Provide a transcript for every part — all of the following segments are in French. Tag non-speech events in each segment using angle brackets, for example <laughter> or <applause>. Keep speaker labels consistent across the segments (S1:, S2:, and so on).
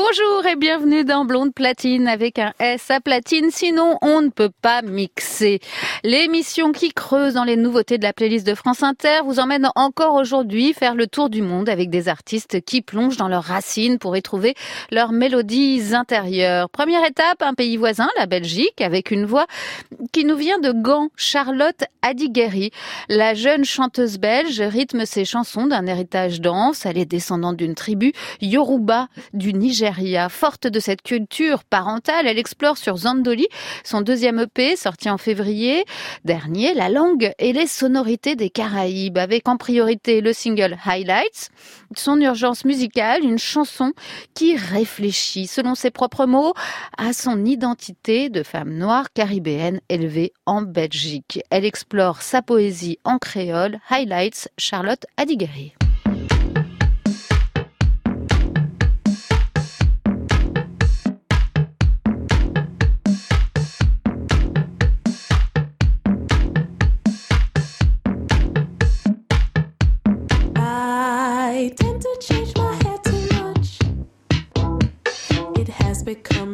S1: Bonjour et bienvenue dans Blonde Platine avec un S à platine, sinon on ne peut pas mixer. L'émission qui creuse dans les nouveautés de la playlist de France Inter vous emmène encore aujourd'hui faire le tour du monde avec des artistes qui plongent dans leurs racines pour y trouver leurs mélodies intérieures. Première étape, un pays voisin, la Belgique, avec une voix qui nous vient de Gand, Charlotte Adigeri. La jeune chanteuse belge rythme ses chansons d'un héritage dense. Elle est descendante d'une tribu Yoruba du Forte de cette culture parentale, elle explore sur Zandoli, son deuxième EP sorti en février dernier, la langue et les sonorités des Caraïbes, avec en priorité le single Highlights, son urgence musicale, une chanson qui réfléchit, selon ses propres mots, à son identité de femme noire caribéenne élevée en Belgique. Elle explore sa poésie en créole, Highlights, Charlotte Adigari.
S2: come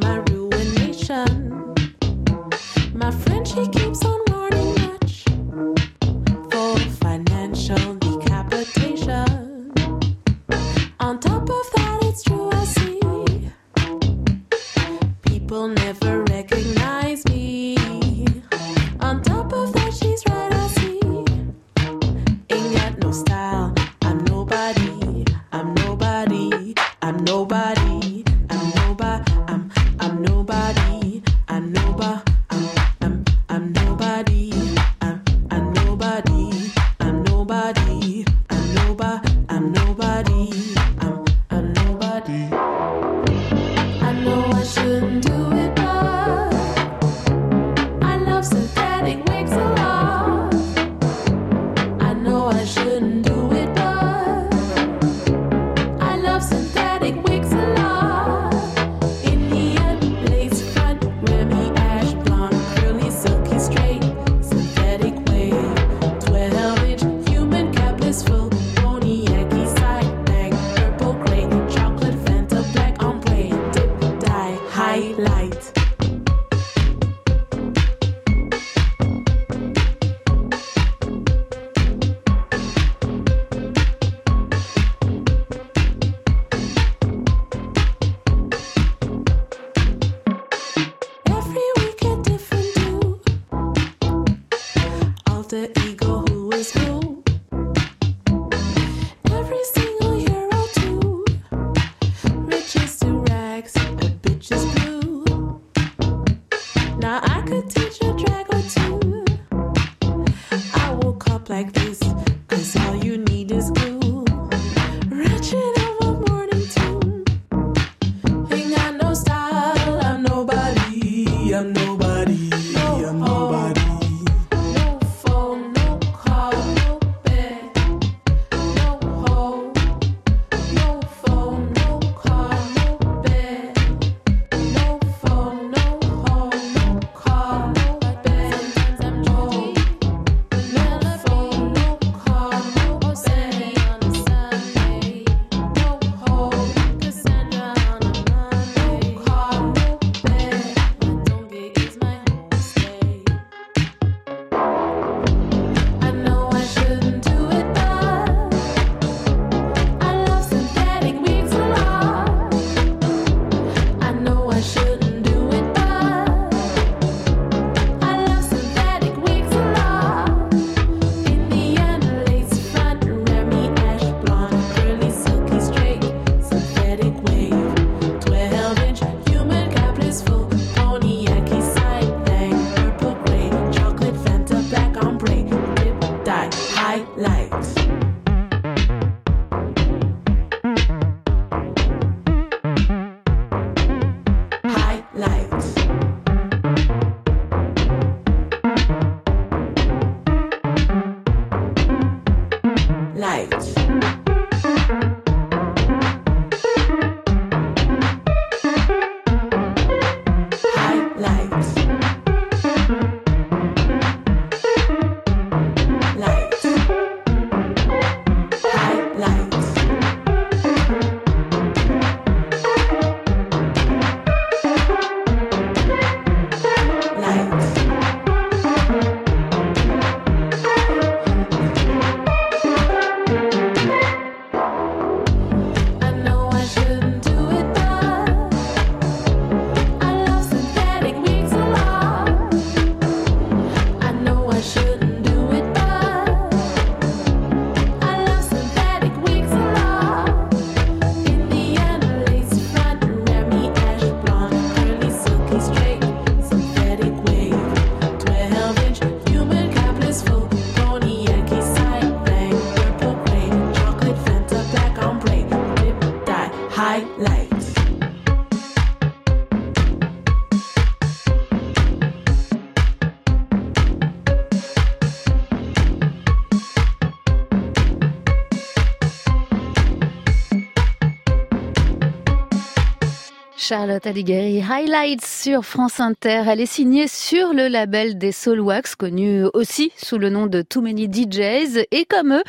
S1: Charlotte Alighieri, Highlights sur France Inter. Elle est signée sur le label des Soulwax, connu aussi sous le nom de Too Many DJs. Et comme eux,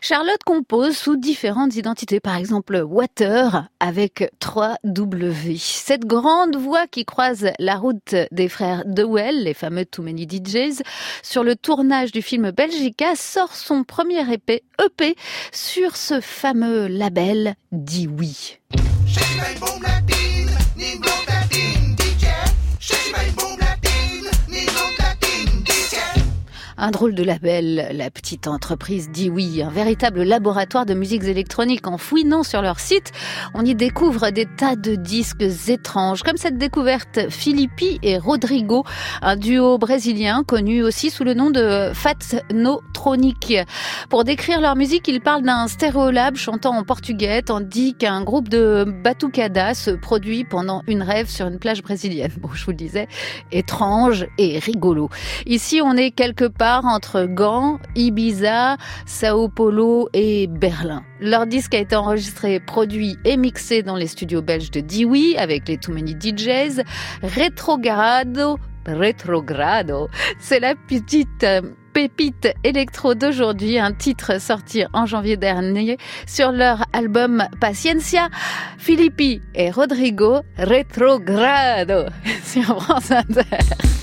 S1: Charlotte compose sous différentes identités. Par exemple, Water avec 3 W. Cette grande voix qui croise la route des frères Dewell, les fameux Too Many DJs, sur le tournage du film Belgica, sort son premier EP, EP sur ce fameux label Dit Oui. Un drôle de label, la petite entreprise dit un véritable laboratoire de musiques électroniques. En fouinant sur leur site, on y découvre des tas de disques étranges, comme cette découverte Filippi et Rodrigo, un duo brésilien connu aussi sous le nom de Fat No Tronic. Pour décrire leur musique, ils parlent d'un stéréolab chantant en portugais, tandis qu'un groupe de batucada se produit pendant une rêve sur une plage brésilienne. Bon, je vous le disais, étrange et rigolo. Ici, on est quelque part entre Gand, Ibiza, Sao Paulo et Berlin. Leur disque a été enregistré, produit et mixé dans les studios belges de Dewey avec les Too Many DJs. Retrogrado, Retrogrado, c'est la petite euh, pépite électro d'aujourd'hui, un titre sorti en janvier dernier sur leur album Paciencia, Filippi et Rodrigo Retrogrado. <laughs>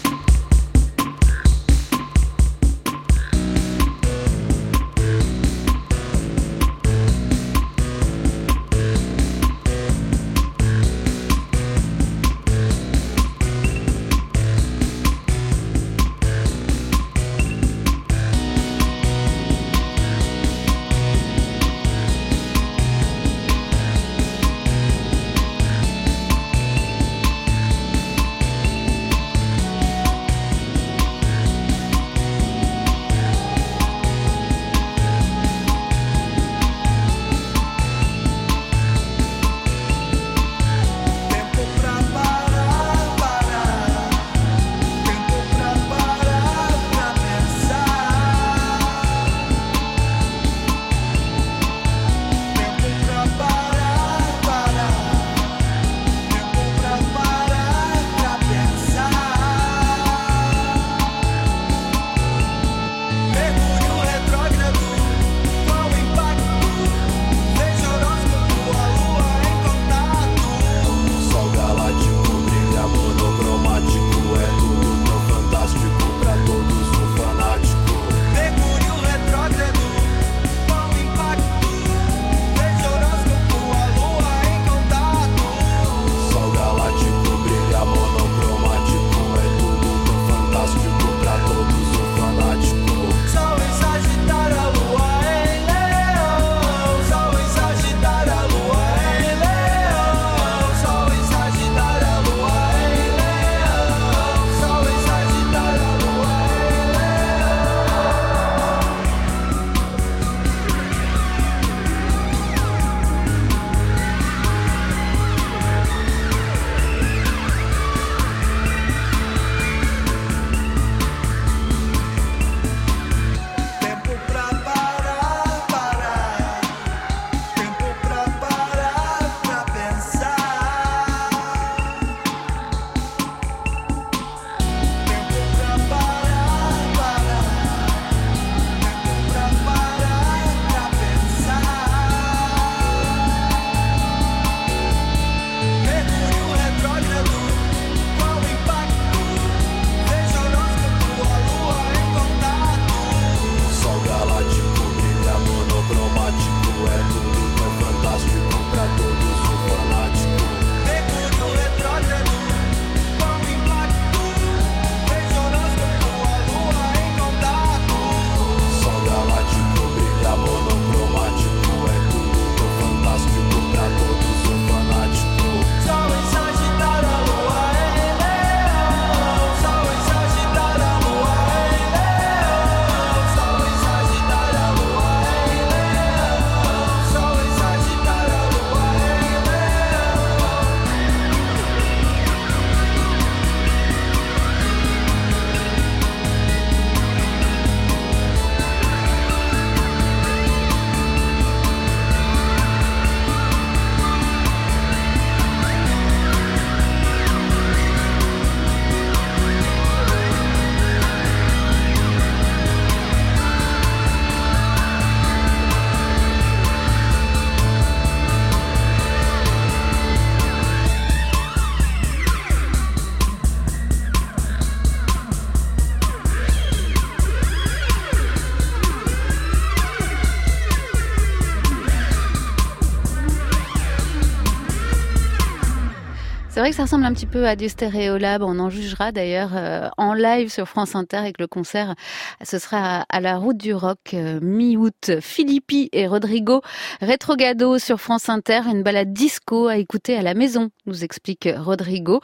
S1: ça ressemble un petit peu à du Stéréolab. On en jugera d'ailleurs euh, en live sur France Inter avec le concert. Ce sera à la route du rock euh, mi-août. Philippi et Rodrigo Retrogado sur France Inter. Une balade disco à écouter à la maison, nous explique Rodrigo.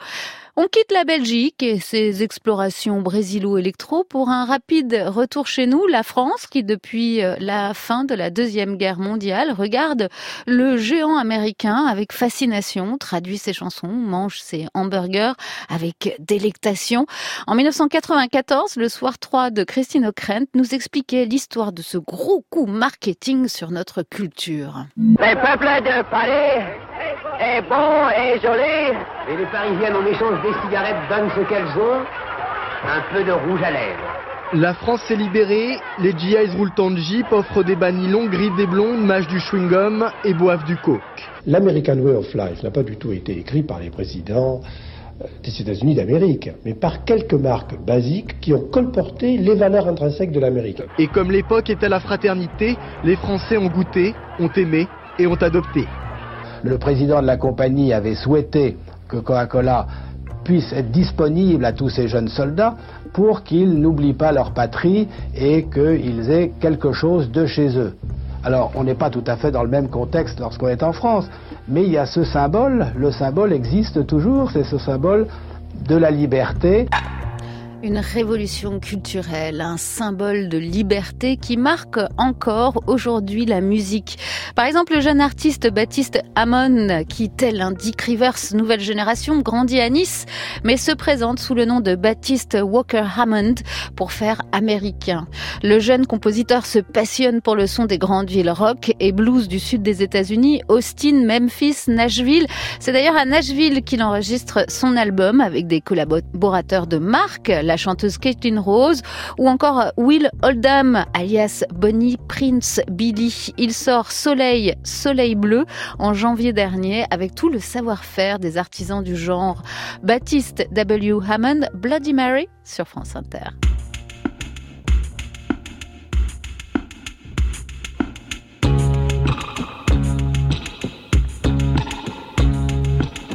S1: On quitte la Belgique et ses explorations brésilo-électro pour un rapide retour chez nous, la France, qui depuis euh, la fin de la Deuxième Guerre mondiale regarde le géant américain avec fascination, traduit ses chansons, mange ses hamburgers avec délectation. En 1994, le soir 3 de Christine O'Krent nous expliquait l'histoire de ce gros coup marketing sur notre culture.
S3: Le peuple de Paris est bon et joli.
S4: Et les Parisiennes, en échange des cigarettes, donnent ce qu'elles ont, un peu de rouge à lèvres.
S5: La France s'est libérée, les GIs roulent en Jeep, offrent des bannis longs, griffent des blondes, mâchent du chewing-gum et boivent du coke.
S6: L'American Way of Life n'a pas du tout été écrit par les présidents euh, des États-Unis d'Amérique, mais par quelques marques basiques qui ont colporté les valeurs intrinsèques de l'Amérique.
S5: Et comme l'époque était la fraternité, les Français ont goûté, ont aimé et ont adopté.
S6: Le président de la compagnie avait souhaité que Coca-Cola puisse être disponible à tous ces jeunes soldats pour qu'ils n'oublient pas leur patrie et qu'ils aient quelque chose de chez eux. Alors, on n'est pas tout à fait dans le même contexte lorsqu'on est en France, mais il y a ce symbole, le symbole existe toujours, c'est ce symbole de la liberté.
S1: Une révolution culturelle, un symbole de liberté qui marque encore aujourd'hui la musique. Par exemple, le jeune artiste Baptiste Hamon, qui tel un Dick Rivers nouvelle génération, grandit à Nice, mais se présente sous le nom de Baptiste Walker Hammond pour faire américain. Le jeune compositeur se passionne pour le son des grandes villes rock et blues du sud des États-Unis, Austin, Memphis, Nashville. C'est d'ailleurs à Nashville qu'il enregistre son album avec des collaborateurs de marque, la chanteuse Caitlin Rose ou encore Will Oldham alias Bonnie Prince Billy. Il sort Soleil, Soleil Bleu en janvier dernier avec tout le savoir-faire des artisans du genre. Baptiste W. Hammond, Bloody Mary sur France Inter.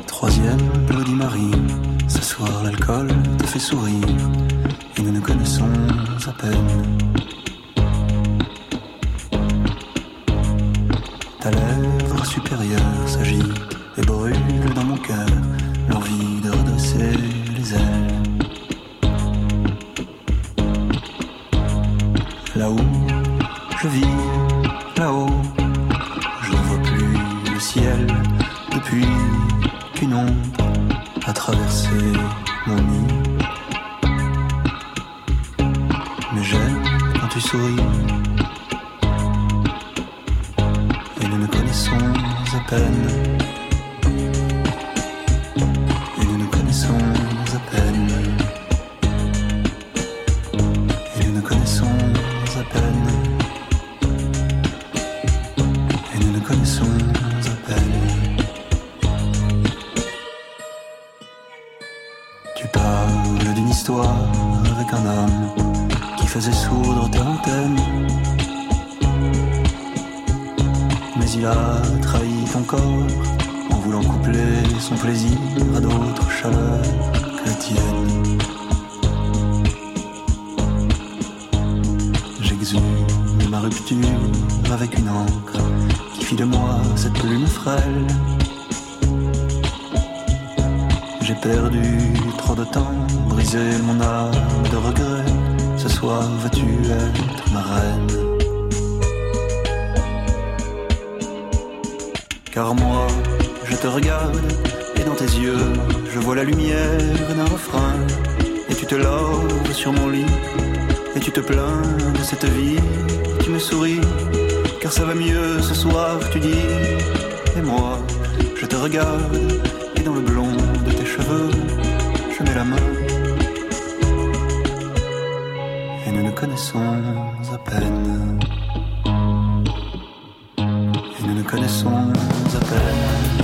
S7: Troisième Bloody Mary, l'alcool te fait sourire et nous nous connaissons à peine. Ta lèvre supérieure s'agite et brûle dans mon cœur l'envie de redresser les ailes. Là-haut, je vis, vois la lumière d'un refrain. Et tu te laves sur mon lit et tu te plains de cette vie. Tu me souris, car ça va mieux ce soir, tu dis. Et moi, je te regarde et dans le blond de tes cheveux, je mets la main. Et nous nous connaissons à peine. Et nous nous connaissons à peine.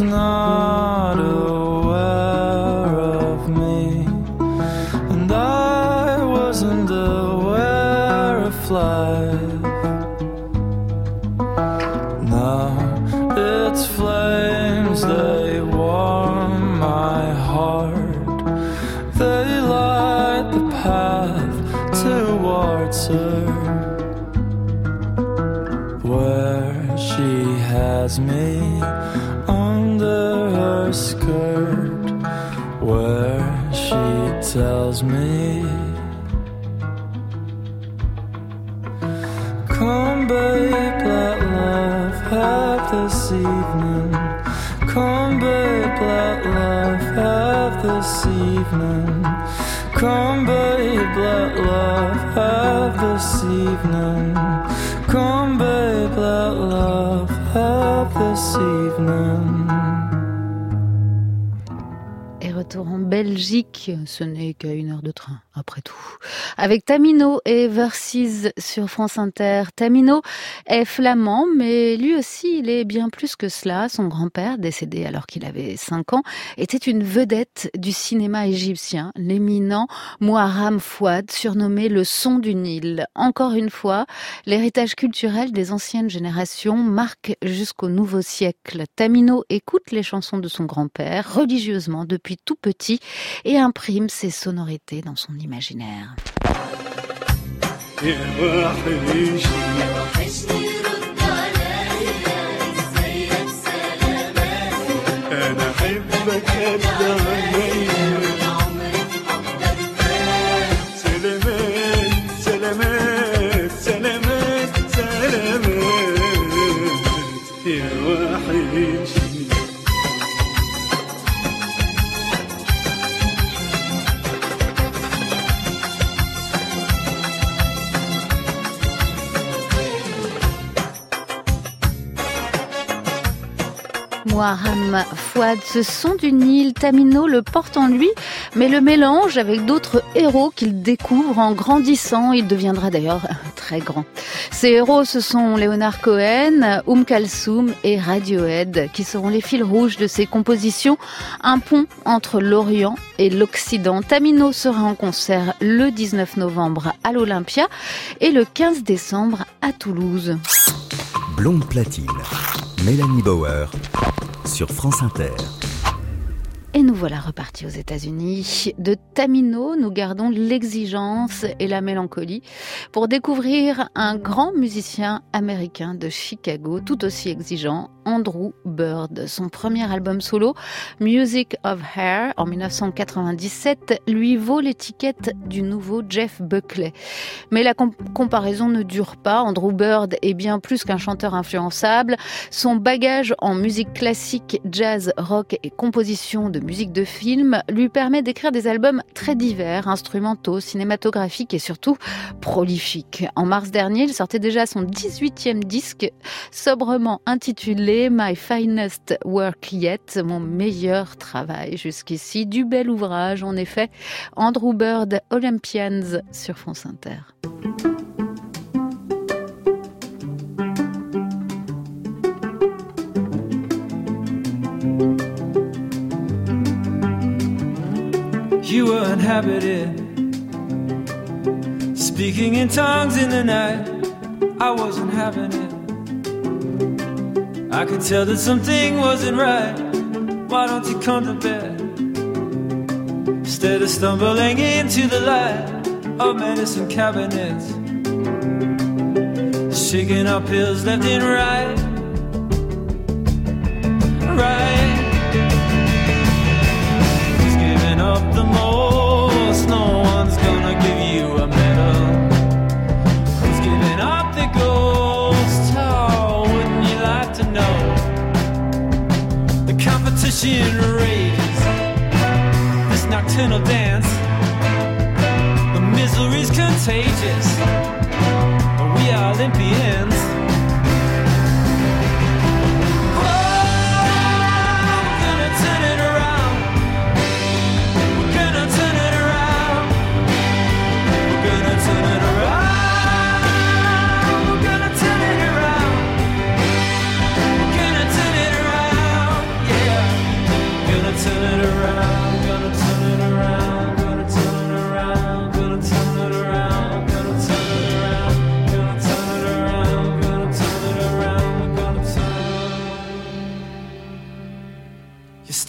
S8: not
S1: Et retour en Belgique, ce n'est qu'à une heure de train après tout. Avec Tamino et Versus sur France Inter. Tamino est flamand, mais lui aussi, il est bien plus que cela. Son grand-père, décédé alors qu'il avait 5 ans, était une vedette du cinéma égyptien, l'éminent Muharram Fouad, surnommé le son du Nil. Encore une fois, l'héritage culturel des anciennes générations marque jusqu'au nouveau siècle. Tamino écoute les chansons de son grand-père religieusement depuis tout petit et imprime ses sonorités dans son
S9: image. imaginaire. أنا أحبك أبدا
S1: Moharam Fouad, ce son du Nil, Tamino le porte en lui, mais le mélange avec d'autres héros qu'il découvre en grandissant. Il deviendra d'ailleurs très grand. Ces héros, ce sont Leonard Cohen, Oum Kalsoum et Radiohead, qui seront les fils rouges de ses compositions, un pont entre l'Orient et l'Occident. Tamino sera en concert le 19 novembre à l'Olympia et le 15 décembre à Toulouse.
S10: Blonde platine. Mélanie Bauer sur France Inter.
S1: Et nous voilà repartis aux États-Unis. De Tamino, nous gardons l'exigence et la mélancolie pour découvrir un grand musicien américain de Chicago, tout aussi exigeant, Andrew Bird. Son premier album solo, Music of Hair, en 1997, lui vaut l'étiquette du nouveau Jeff Buckley. Mais la com- comparaison ne dure pas. Andrew Bird est bien plus qu'un chanteur influençable. Son bagage en musique classique, jazz, rock et composition de musique de film lui permet d'écrire des albums très divers, instrumentaux, cinématographiques et surtout prolifiques. En mars dernier, il sortait déjà son 18e disque, sobrement intitulé My Finest Work Yet, mon meilleur travail jusqu'ici. Du bel ouvrage, en effet. Andrew Bird, Olympians sur France Inter.
S11: Were inhabited, speaking in tongues in the night. I wasn't having it. I could tell that something wasn't right. Why don't you come to bed? Instead of stumbling into the light of medicine cabinets, shaking up pills left and right. Right. Most? No one's gonna give you a medal. Who's giving up the ghost? Oh, wouldn't you like to know? The competition rages, this nocturnal dance. The misery's contagious. But we are Olympians.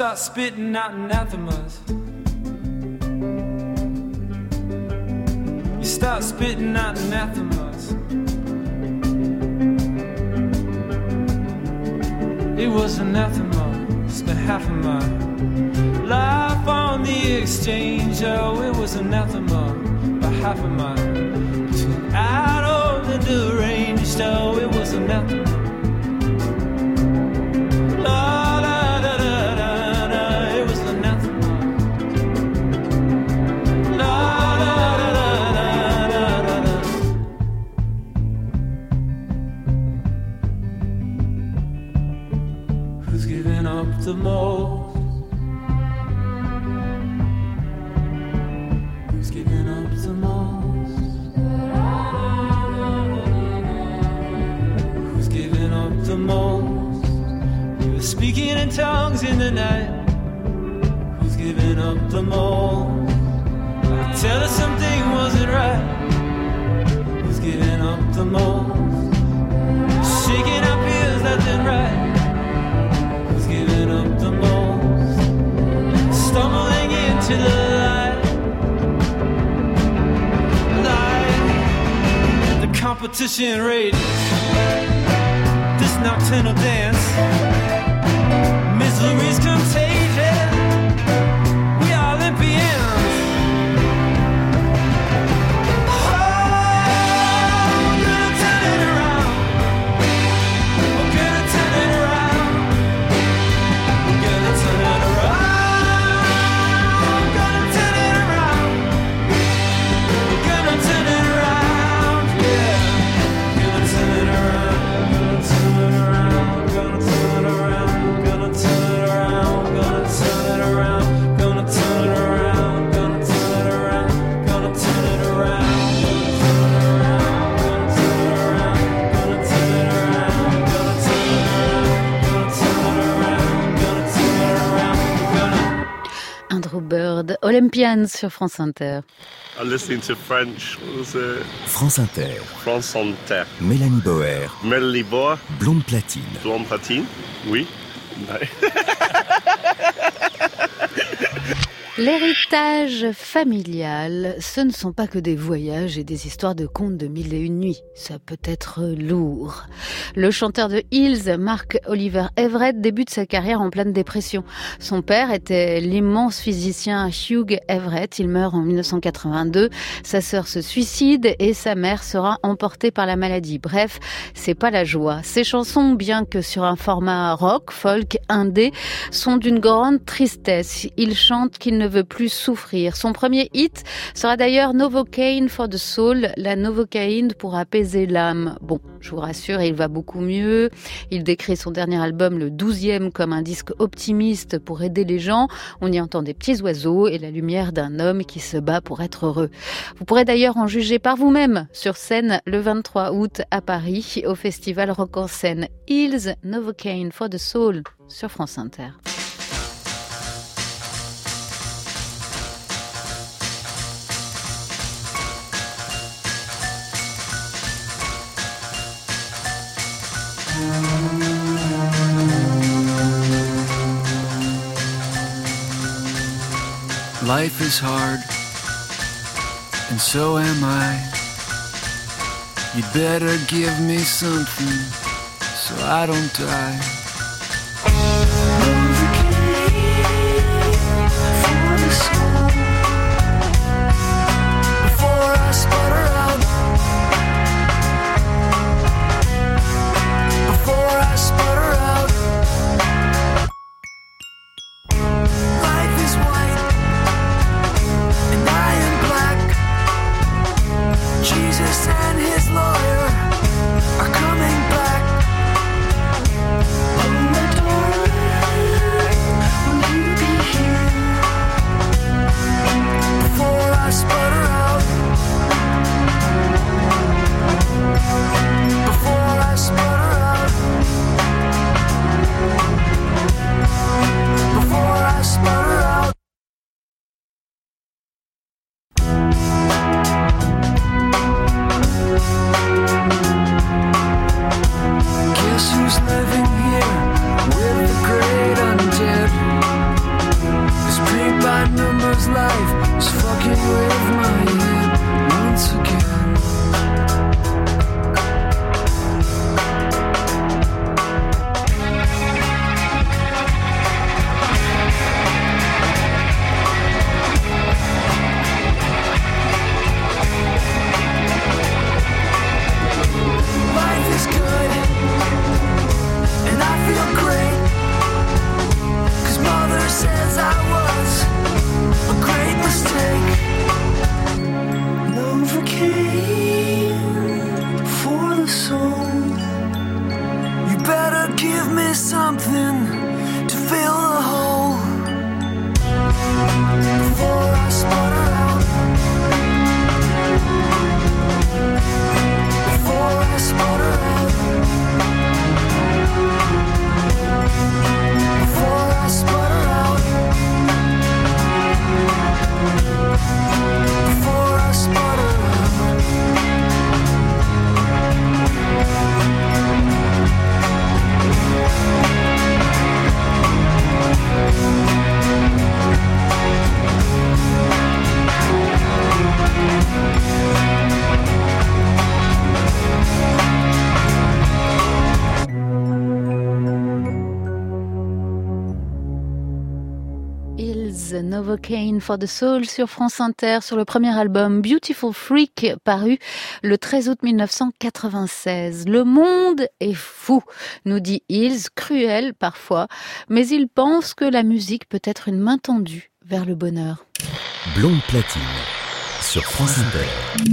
S11: Start spitting out anathemas. You start spitting out anathemas. It was anathema. Spent half of my life on the exchange. Oh, it was anathema. By half of my out of the deranged. Oh, it was anathema. The most? You were speaking in tongues in the night. Who's giving up the most? Tell that something wasn't right. Who's giving up the most? Shaking ears left and right. Who's giving up the most? Stumbling into the light. Light. The competition rages. Nocturnal dance. Misery's Olympians
S1: sur France Inter.
S12: I'm listening to French. What was it?
S10: France Inter,
S12: France Inter.
S10: Mélanie Bauer,
S12: Melanie Bois,
S10: Blonde Platine.
S12: Blonde Platine? Oui. <laughs> Non.
S1: L'héritage familial, ce ne sont pas que des voyages et des histoires de contes de mille et une nuits. Ça peut être lourd. Le chanteur de Hills, Mark Oliver Everett, débute sa carrière en pleine dépression. Son père était l'immense physicien Hugh Everett. Il meurt en 1982. Sa sœur se suicide et sa mère sera emportée par la maladie. Bref, c'est pas la joie. Ses chansons, bien que sur un format rock, folk, indé, sont d'une grande tristesse. Il chante qu'il ne veut plus souffrir. Son premier hit sera d'ailleurs Novocaine for the Soul, la Novocaine pour apaiser l'âme. Bon, je vous rassure, il va beaucoup mieux. Il décrit son dernier album, le 12e, comme un disque optimiste pour aider les gens. On y entend des petits oiseaux et la lumière d'un homme qui se bat pour être heureux. Vous pourrez d'ailleurs en juger par vous-même sur scène le 23 août à Paris au festival Rock en scène Hills Novocaine for the Soul sur France Inter.
S13: Life is hard, and so am I. You better give me something so I don't die. And his
S1: Novocaine for the Soul sur France Inter sur le premier album Beautiful Freak paru le 13 août 1996. Le monde est fou, nous dit Hills, cruel parfois, mais il pense que la musique peut être une main tendue vers le bonheur.
S10: Blonde Platine sur France Inter.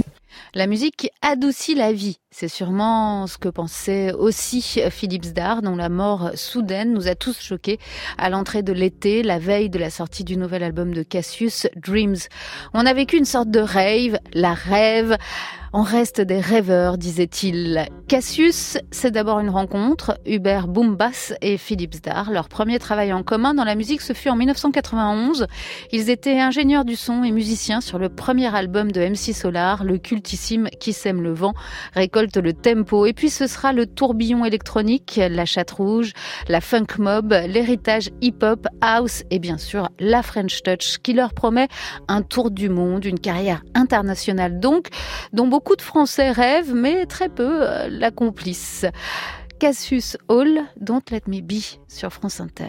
S1: La musique adoucit la vie. C'est sûrement ce que pensait aussi Philippe Zdar, dont la mort soudaine nous a tous choqués à l'entrée de l'été, la veille de la sortie du nouvel album de Cassius, Dreams. On a vécu une sorte de rave, la rêve. On reste des rêveurs, disait-il. Cassius, c'est d'abord une rencontre. Hubert Boombas et Philippe Zdar. Leur premier travail en commun dans la musique, ce fut en 1991. Ils étaient ingénieurs du son et musiciens sur le premier album de MC Solar, le cultissime Qui sème le vent, récolte le tempo. Et puis ce sera le tourbillon électronique, la chatte rouge, la funk mob, l'héritage hip-hop, house et bien sûr la French touch qui leur promet un tour du monde, une carrière internationale donc, dont de Français rêvent, mais très peu euh, l'accomplissent. Cassius Hall, Don't Let Me Be sur France Inter.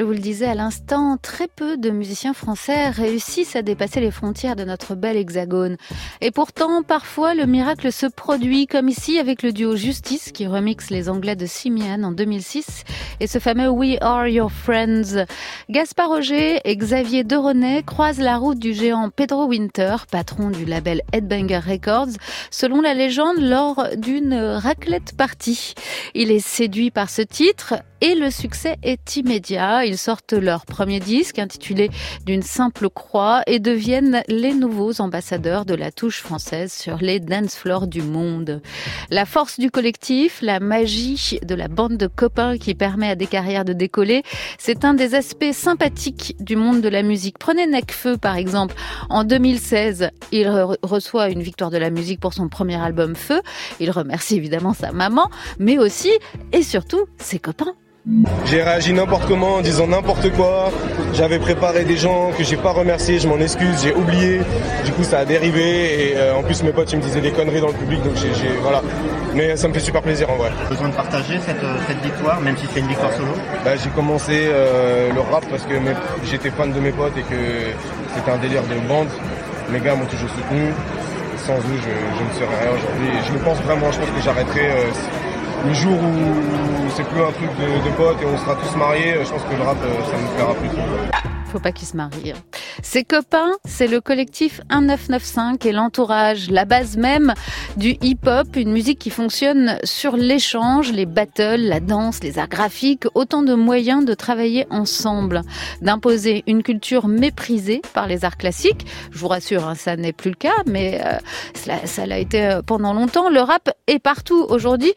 S1: Je vous le disais à l'instant, très peu de musiciens français réussissent à dépasser les frontières de notre bel hexagone. Et pourtant, parfois, le miracle se produit, comme ici avec le duo Justice qui remixe les Anglais de Simian en 2006 et ce fameux We Are Your Friends. Gaspard Roger et Xavier Deronay croisent la route du géant Pedro Winter, patron du label Headbanger Records, selon la légende lors d'une raclette party. Il est séduit par ce titre et le succès est immédiat. Ils sortent leur premier disque intitulé D'une simple croix et deviennent les nouveaux ambassadeurs de la touche française sur les dance floors du monde. La force du collectif, la magie de la bande de copains qui permet à des carrières de décoller, c'est un des aspects sympathiques du monde de la musique. Prenez Necfeu par exemple. En 2016, il re- reçoit une victoire de la musique pour son premier album Feu. Il remercie évidemment sa maman, mais aussi et surtout ses copains.
S14: J'ai réagi n'importe comment en disant n'importe quoi. J'avais préparé des gens que j'ai pas remerciés, je m'en excuse, j'ai oublié. Du coup, ça a dérivé et euh, en plus mes potes ils me disaient des conneries dans le public, donc j'ai, voilà. Mais ça me fait super plaisir en vrai.
S15: Besoin de partager cette, euh, cette victoire, même si c'est une victoire solo.
S14: Bah, j'ai commencé euh, le rap parce que j'étais fan de mes potes et que c'était un délire de bande. Mes gars m'ont toujours soutenu. Sans eux, je, je ne serais rien aujourd'hui. Je le pense vraiment, je pense que j'arrêterai euh, le jour où c'est plus un truc de, de potes et on sera tous mariés. Je pense que le rap, euh, ça nous plaira plus.
S1: Faut pas qu'ils se marient. hein. Ses copains, c'est le collectif 1995 et l'entourage, la base même du hip-hop, une musique qui fonctionne sur l'échange, les battles, la danse, les arts graphiques, autant de moyens de travailler ensemble, d'imposer une culture méprisée par les arts classiques. Je vous rassure, hein, ça n'est plus le cas, mais euh, ça l'a été euh, pendant longtemps. Le rap est partout aujourd'hui.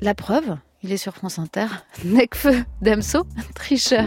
S1: La preuve, il est sur France Inter. <laughs> Necfeu, Damso, tricheur.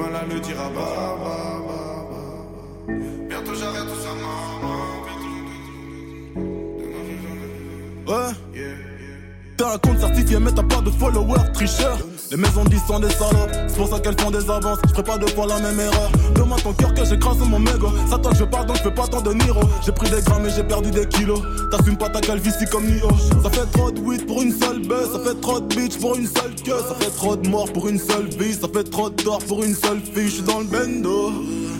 S16: Mal à le dire à Baba. Bientôt j'arrête tout ça, maman.
S17: Ouais. T'as un compte certifié mais t'as pas de followers, tricheur. Les maisons disent sont des salopes, c'est pour ça qu'elles font des avances. Je ferai pas deux fois la même erreur. Demande ton cœur que j'écrase mon mégot. Ça toi je parle donc je fais pas tant de Niro. J'ai pris des grammes et j'ai perdu des kilos. T'assumes pas ta calvitie comme Nio. Ça fait trop de weed pour une seule baisse. Ça fait trop de bitch pour une seule queue. Ça fait trop de morts pour une seule vie. Ça fait trop de tort pour une seule fille. Je suis dans le bendo.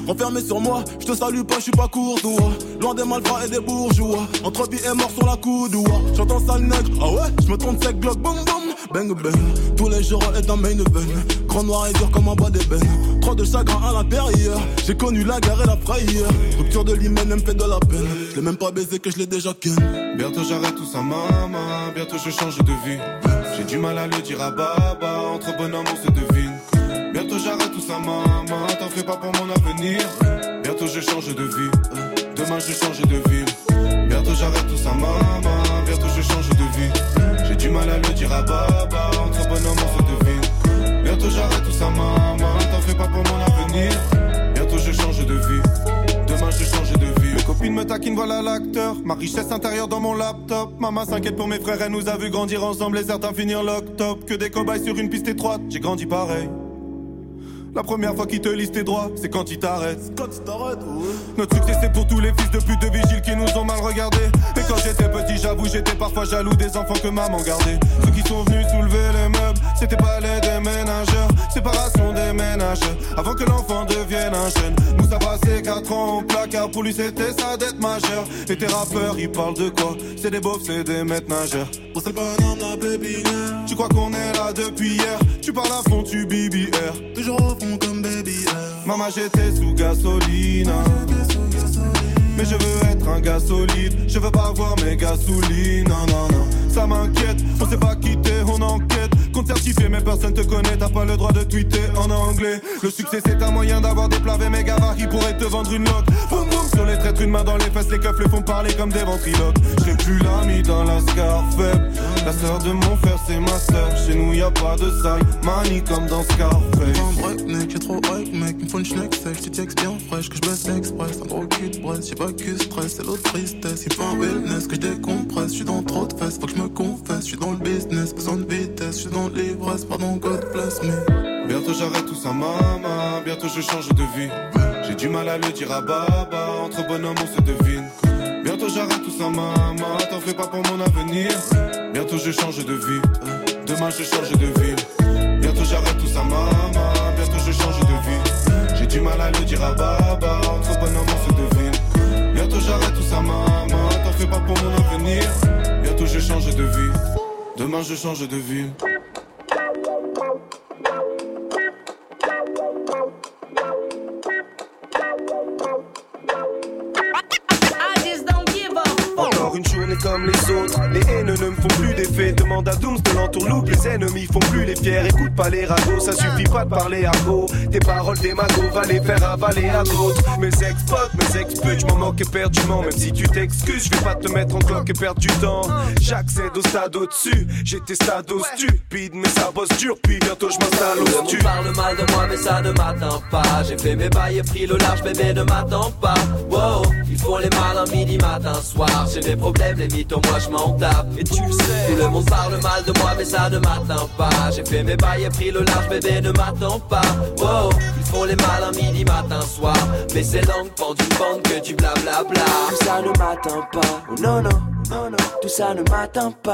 S17: Renfermé sur moi, je te salue pas, je suis pas courtois. Loin des malfrats et des bourgeois. Entre vie et mort sur la coudoua. J'entends sale nègre, ah ouais, je me trompe sec, bloc, boum boum. Bang bang, tous les jours est un main event. Grand noir et dur comme un bois d'ébène. Trop de chagrin à l'intérieur. J'ai connu la guerre et la frayeur. Rupture de l'hymen me fait de la peine. Je l'ai même pas baisé que je l'ai déjà ken.
S16: Bientôt j'arrête tout ça, maman. Bientôt je change de vie. J'ai du mal à le dire à Baba. Entre bonhommes, on se devine. Bientôt j'arrête tout ça, maman. T'en fais pas pour mon avenir. Bientôt je change de vie. Demain je change de ville. Bientôt j'arrête tout ça, maman. Bientôt je change de vie. J'ai du mal à le dire à Baba. Entre bonhommes, on se devine. Bientôt j'arrête tout ça, maman. T'en fais pas pour mon avenir. Bientôt je change de vie. Demain je change de vie. Mes copines me taquinent, voilà l'acteur. Ma richesse intérieure dans mon laptop. Maman s'inquiète pour mes frères, elle nous a vu grandir ensemble et certains finir lock top. Que des cobayes sur une piste étroite, j'ai grandi pareil. La première fois qu'ils te lisent tes droits, c'est quand ils t'arrêtent.
S17: Quand tu t'arrêtes, ouais.
S16: Notre succès c'est pour tous les fils de pute de vigiles qui nous ont mal regardés. Et quand j'étais petit, j'avoue, j'étais parfois jaloux des enfants que maman gardait. Ceux qui sont venus soulever les meubles, c'était pas les déménageurs. Séparation des ménages, avant que l'enfant devienne un jeune. Nous ça passé 4 ans au placard, pour lui c'était sa dette majeure. Et tes rappeurs, ils parlent de quoi? C'est des beaufs, c'est des maîtres nageurs.
S17: Bon, c'est le bonhomme, la pépinière.
S16: Tu crois qu'on est là depuis hier? Tu parles à fond, tu BBR.
S17: Toujours
S16: Maman, j'étais sous gasoline. Mais je veux être un gars solide. Je veux pas avoir mes gasolines. Non, non, non. Ça m'inquiète. On s'est pas quitté, on enquête. Certifié, mais personne te connaît, t'as pas le droit de tweeter en anglais. Le succès, c'est un moyen d'avoir des plavés méga qui pourraient te vendre une loque. Boum boum, sur les traîtres, une main dans les fesses, les keufs les font parler comme des ventriloques. J'ai plus l'ami dans la scar. La sœur de mon frère, c'est ma sœur. Chez nous, y a pas de side money comme dans Scarface.
S17: Un break, mec, j'ai trop hype, mec. Me faut une schneck sec, je texte bien fraîche, que je baisse express. Un gros cul de braise, j'ai pas que stress, c'est l'autre tristesse. Il faut un wellness, que je décompresse. Je suis dans trop de fesses, faut que je me confesse. Je suis dans le business, besoin de vitesse. Je suis dans l'ivresse, pardon, God bless me.
S16: Bientôt j'arrête tout ça, maman. Bientôt je change de vie. J'ai du mal à le dire à Baba. Entre bonhommes, on se devine. Bientôt j'arrête tout ça, maman. T'en fais pas pour mon avenir. Bientôt je change de vie. Demain je change de ville. Bientôt j'arrête tout ça, maman. Bientôt je change de vie. J'ai du mal à le dire à Baba. Entre bonhommes, on se devine. Bientôt j'arrête tout ça, maman. T'en fais pas pour mon avenir. Bientôt je change de vie. Demain je change de ville.
S18: Comme les autres. Les haines ne me font plus d'effet. Demande à Dooms de l'entourloupe. Les ennemis font plus les fiers. Écoute pas les ragots, ça suffit pas de parler à gros. Tes paroles des magots, va les faire avaler à d'autres. Mes ex fuck, mes ex putes, je m'en moque éperdument. Même si tu t'excuses, je vais pas te mettre en cloque et perdre du temps. J'accède au stade au-dessus. J'étais stados stupides, mais ça bosse dur. Puis bientôt je m'installe au stu.
S19: parle mal de moi mais ça ne m'atteint pas J'ai fait mes bails et pris le large bébé ne m'attends pas Wow, ils font les malins midi matin soir J'ai des problèmes les mythos moi je m'en tape Et tu le sais Tout le monde parle mal de moi mais ça ne m'atteint pas. J'ai fait mes bails et pris le large bébé ne m'attends pas. Wow, ils font les malins midi matin soir. Mais c'est langue pendue bande que du blablabla
S20: Tout ça ne m'atteint pas, oh non non, non non, tout ça ne m'atteint pas.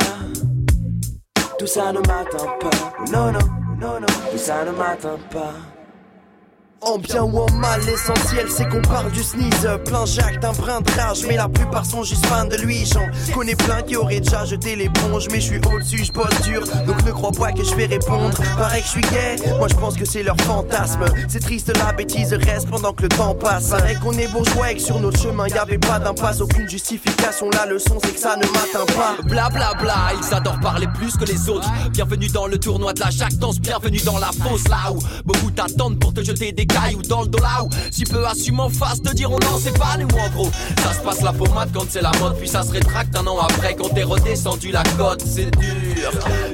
S20: Tout ça ne m'atteint pas, oh non non, non non, tout ça ne m'atteint pas.
S21: En bien ou en mal, l'essentiel c'est qu'on parle du sneeze Plein Jacques d'un brin de rage Mais la plupart sont juste fans de lui. J'en connais plein qui auraient déjà jeté l'éponge Mais je suis au-dessus, je bosse dur. Donc ne crois pas que je vais répondre. Pareil que je suis gay, moi je pense que c'est leur fantasme. C'est triste la bêtise reste pendant que le temps passe. Pareil qu'on est bourgeois et que sur notre chemin y avait pas d'impasse Aucune justification, la leçon c'est que ça ne m'atteint pas.
S19: Bla bla bla, ils adorent parler plus que les autres. Bienvenue dans le tournoi de la jactance, bienvenue dans la fosse là où beaucoup t'attendent pour te jeter des cailloux dans le où si peu assument en face te diront non c'est pas nous en gros. Ça se passe la pommade quand c'est la mode, puis ça se rétracte un an après quand t'es redescendu la côte, c'est dur.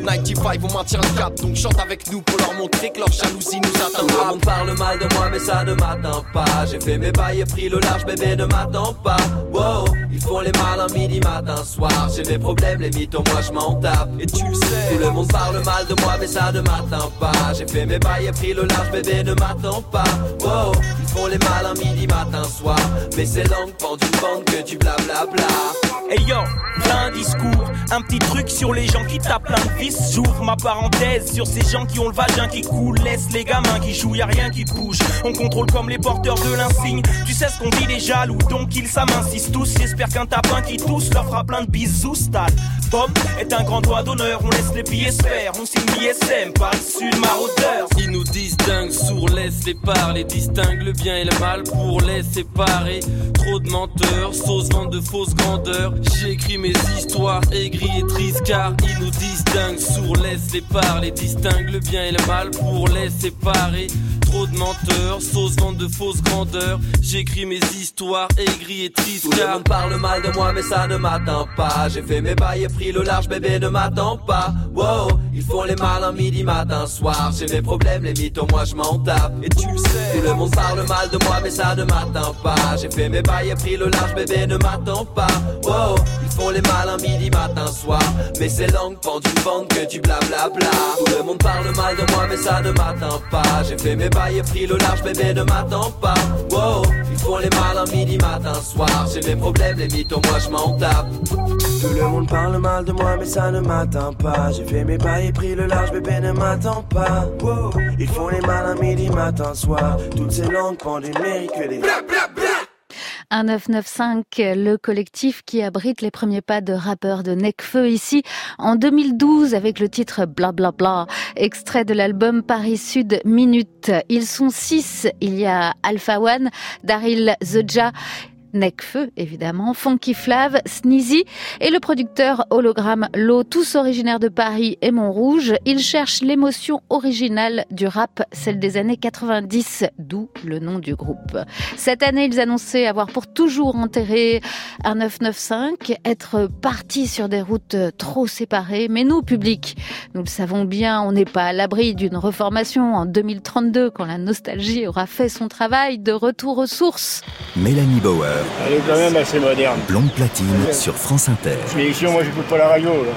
S19: 95 on maintient le cap, donc chante avec nous pour leur montrer que leur jalousie nous atteint. Tout le monde parle mal de moi mais ça ne m'atteint pas. J'ai fait mes bails et pris le large, bébé ne m'attends pas. Wow, ils font les malins midi matin soir. J'ai des problèmes, les mythos, moi je m'en tape. Et tu le sais, tout le monde parle mal de moi mais ça ne m'atteint pas. J'ai fait mes bails et pris le large, bébé ne m'attends pas. Wow, ils font les malins midi matin soir. Mais c'est langue pendue bande que du blablabla.
S22: Hey yo, plein discours, un petit truc sur les gens qui tapent plein de. J'ouvre ma parenthèse sur ces gens qui ont le vagin qui coule. Laisse les gamins qui jouent, y a rien qui bouge. On contrôle comme les porteurs de l'insigne. Tu sais ce qu'on dit les jaloux, donc ils s'amincissent tous. J'espère qu'un tapin qui tousse leur fera plein de bisous, stade. Bob est un grand doigt d'honneur, on laisse les billets se faire. On signe l'ISM par le maraudeur.
S23: Ils nous distinguent, sourds, laisse les parler, distingue le bien et le mal pour les séparer. Trop de menteurs, sauce vente de fausses grandeurs. J'écris mes histoires aigries et tristes car ils nous distinguent, sourds, laisse les parler, distingue le bien et le mal pour les séparer. Trop de menteurs, sauce vente de fausses grandeurs. J'écris mes histoires aigries et tristes
S19: Tout le monde parle mal de moi mais ça ne m'atteint pas. J'ai fait mes bails et pris le large bébé ne m'attends pas. Wow, ils font les malins midi matin soir. J'ai mes problèmes les mythos moi je m'en tape. Et tu le sais, tout le monde parle mal de moi mais ça ne m'atteint pas. J'ai fait mes bails et pris le large bébé ne m'attends pas. Wow, ils font les malins midi matin soir. Mais c'est langue pendue bande que du blablabla Tout le monde parle mal de moi mais ça ne m'atteint pas. J'ai fait mes bails et pris le large bébé ne m'attends pas. Wow, ils font les malins midi matin soir. J'ai mes problèmes les mythos moi je m'en tape.
S20: Tout le monde parle mal de moi mais ça ne m'atteint pas. J'ai fait mes pas et pris le large bébé ne m'attend pas. Wow. Ils font les malins midi matin soir. Toutes ces langues pendent une mérite que
S1: 1995, le collectif qui abrite les premiers pas de rappeurs de Necfeu ici en 2012 avec le titre Bla Bla Bla, extrait de l'album Paris Sud Minute. Ils sont six. Il y a Alpha One, Daryl Zeja, Necfeu, évidemment, Funky Flav, Sneezy et le producteur hologramme Lo, tous originaires de Paris et Montrouge. Ils cherchent l'émotion originale du rap, celle des années 90, d'où le nom du groupe. Cette année, ils annonçaient avoir pour toujours enterré un 995, être partis sur des routes trop séparées. Mais nous, public, nous le savons bien, on n'est pas à l'abri d'une reformation en 2032 quand la nostalgie aura fait son travail de retour aux sources.
S10: Mélanie Bauer,
S24: Elle est quand même assez moderne.
S10: Blonde Platine sur France Inter.
S24: Mais ici, moi, j'écoute pas la radio. là.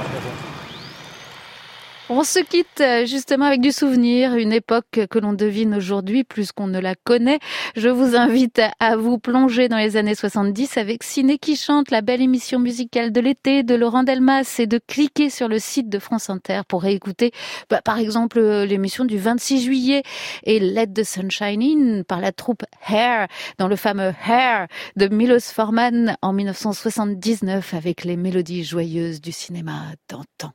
S1: On se quitte euh, justement avec du souvenir, une époque que l'on devine aujourd'hui plus qu'on ne la connaît. Je vous invite à vous plonger dans les années 70 avec Ciné qui chante, la belle émission musicale de l'été de Laurent Delmas et de cliquer sur le site de France Inter pour réécouter bah, par exemple euh, l'émission du 26 juillet et Let the Sunshine In par la troupe Hair dans le fameux Hair de Milos Forman en 1979 avec les mélodies joyeuses du cinéma d'antan.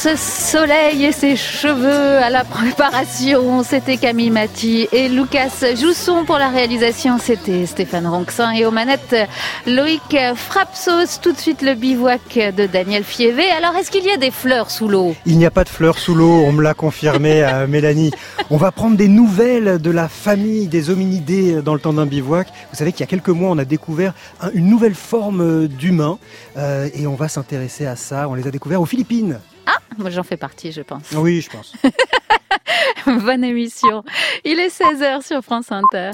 S1: Ce soleil et ses cheveux à la préparation. C'était Camille Maty et Lucas Jousson pour la réalisation. C'était Stéphane Ronxin et aux manettes Loïc Frapsos. Tout de suite le bivouac de Daniel Fievé. Alors est-ce qu'il y a des fleurs sous l'eau?
S25: Il n'y a pas de fleurs sous l'eau, on me l'a confirmé à <laughs> Mélanie. On va prendre des nouvelles de la famille des hominidés dans le temps d'un bivouac. Vous savez qu'il y a quelques mois, on a découvert un- une nouvelle forme d'humain euh, et on va s'intéresser à ça. On les a découverts aux Philippines.
S1: Ah, moi j'en fais partie, je pense.
S25: Oui, je pense. <laughs>
S1: Bonne émission. Il est 16h sur France Inter.